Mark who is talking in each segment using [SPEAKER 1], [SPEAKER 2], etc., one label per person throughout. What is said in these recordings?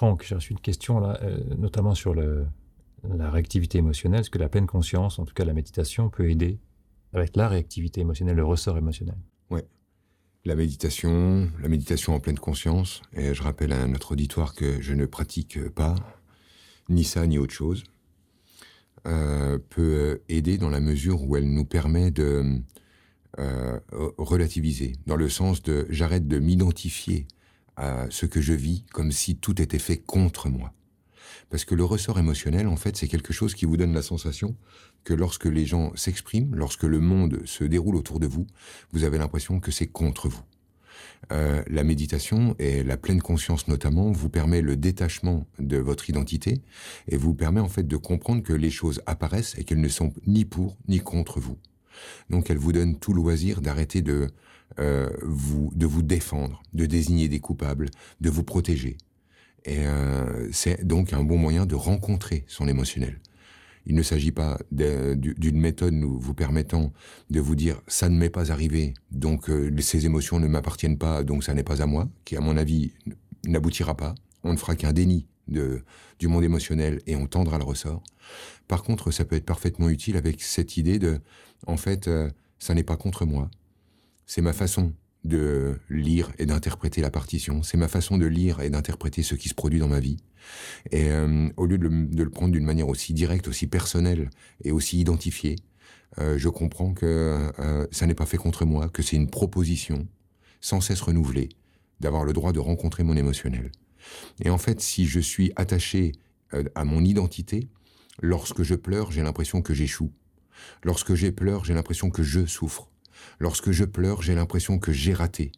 [SPEAKER 1] Franck, j'ai reçu une question là, euh, notamment sur la réactivité émotionnelle. Est-ce que la pleine conscience, en tout cas la méditation, peut aider avec la réactivité émotionnelle, le ressort émotionnel?
[SPEAKER 2] Ouais. La méditation, la méditation en pleine conscience, et je rappelle à notre auditoire que je ne pratique pas ni ça ni autre chose, euh, peut aider dans la mesure où elle nous permet de euh, relativiser, dans le sens de j'arrête de m'identifier à ce que je vis comme si tout était fait contre moi. Parce que le ressort émotionnel, en fait, c'est quelque chose qui vous donne la sensation que lorsque les gens s'expriment, lorsque le monde se déroule autour de vous, vous avez l'impression que c'est contre vous. Euh, la méditation et la pleine conscience notamment vous permet le détachement de votre identité et vous permet en fait de comprendre que les choses apparaissent et qu'elles ne sont ni pour ni contre vous. Donc elle vous donne tout loisir d'arrêter de euh, vous de vous défendre, de désigner des coupables, de vous protéger. Et euh, c'est donc un bon moyen de rencontrer son émotionnel. Il ne s'agit pas d'une méthode vous permettant de vous dire ça ne m'est pas arrivé, donc euh, ces émotions ne m'appartiennent pas, donc ça n'est pas à moi, qui à mon avis n'aboutira pas. On ne fera qu'un déni du monde émotionnel et on tendra le ressort. Par contre, ça peut être parfaitement utile avec cette idée de, en fait, euh, ça n'est pas contre moi, c'est ma façon de lire et d'interpréter la partition. C'est ma façon de lire et d'interpréter ce qui se produit dans ma vie. Et euh, au lieu de le, prendre d'une manière aussi directe, aussi personnelle et aussi identifiée, euh, je comprends que ça n'est pas fait contre moi, que c'est une proposition sans cesse renouvelée d'avoir le droit de rencontrer mon émotionnel. Et en fait, si je suis attaché à mon identité, lorsque je pleure, j'ai l'impression que j'échoue. Lorsque j'ai pleure, j'ai l'impression que je souffre. Lorsque je pleure, j'ai l'impression que j'ai raté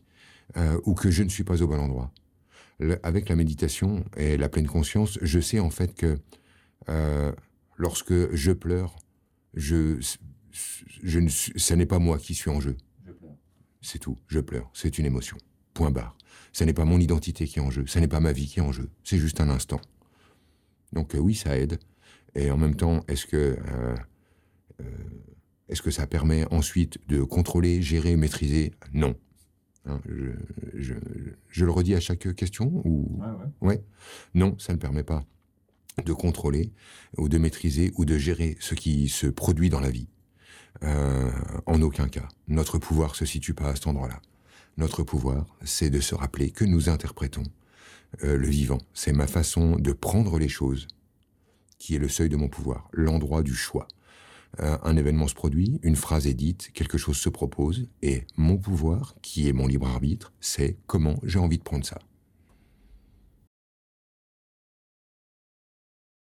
[SPEAKER 2] euh, ou que je ne suis pas au bon endroit. avec la méditation et la pleine conscience, je sais en fait que euh, lorsque je pleure, je, je ne, ce n'est pas moi qui suis en jeu. C'est tout. Je pleure. C'est une émotion. Point barre. Ce n'est pas mon identité qui est en jeu. Ce n'est pas ma vie qui est en jeu. C'est juste un instant. Donc euh, oui, ça aide. Et en même temps, est-ce que est-ce que ça permet ensuite de contrôler, gérer, maîtriser? Non. Hein, je, le redis à chaque question ou? Ouais, Non, ça ne permet pas de contrôler ou de maîtriser ou de gérer ce qui se produit dans la vie. Euh, en aucun cas. Notre pouvoir se situe pas à cet endroit-là. Notre pouvoir, c'est de se rappeler que nous interprétons euh, le vivant. C'est ma façon de prendre les choses qui est le seuil de mon pouvoir, l'endroit du choix. Euh, un événement se produit, une phrase est dite, quelque chose se propose, et mon pouvoir, qui est mon libre arbitre, c'est comment j'ai envie de prendre ça.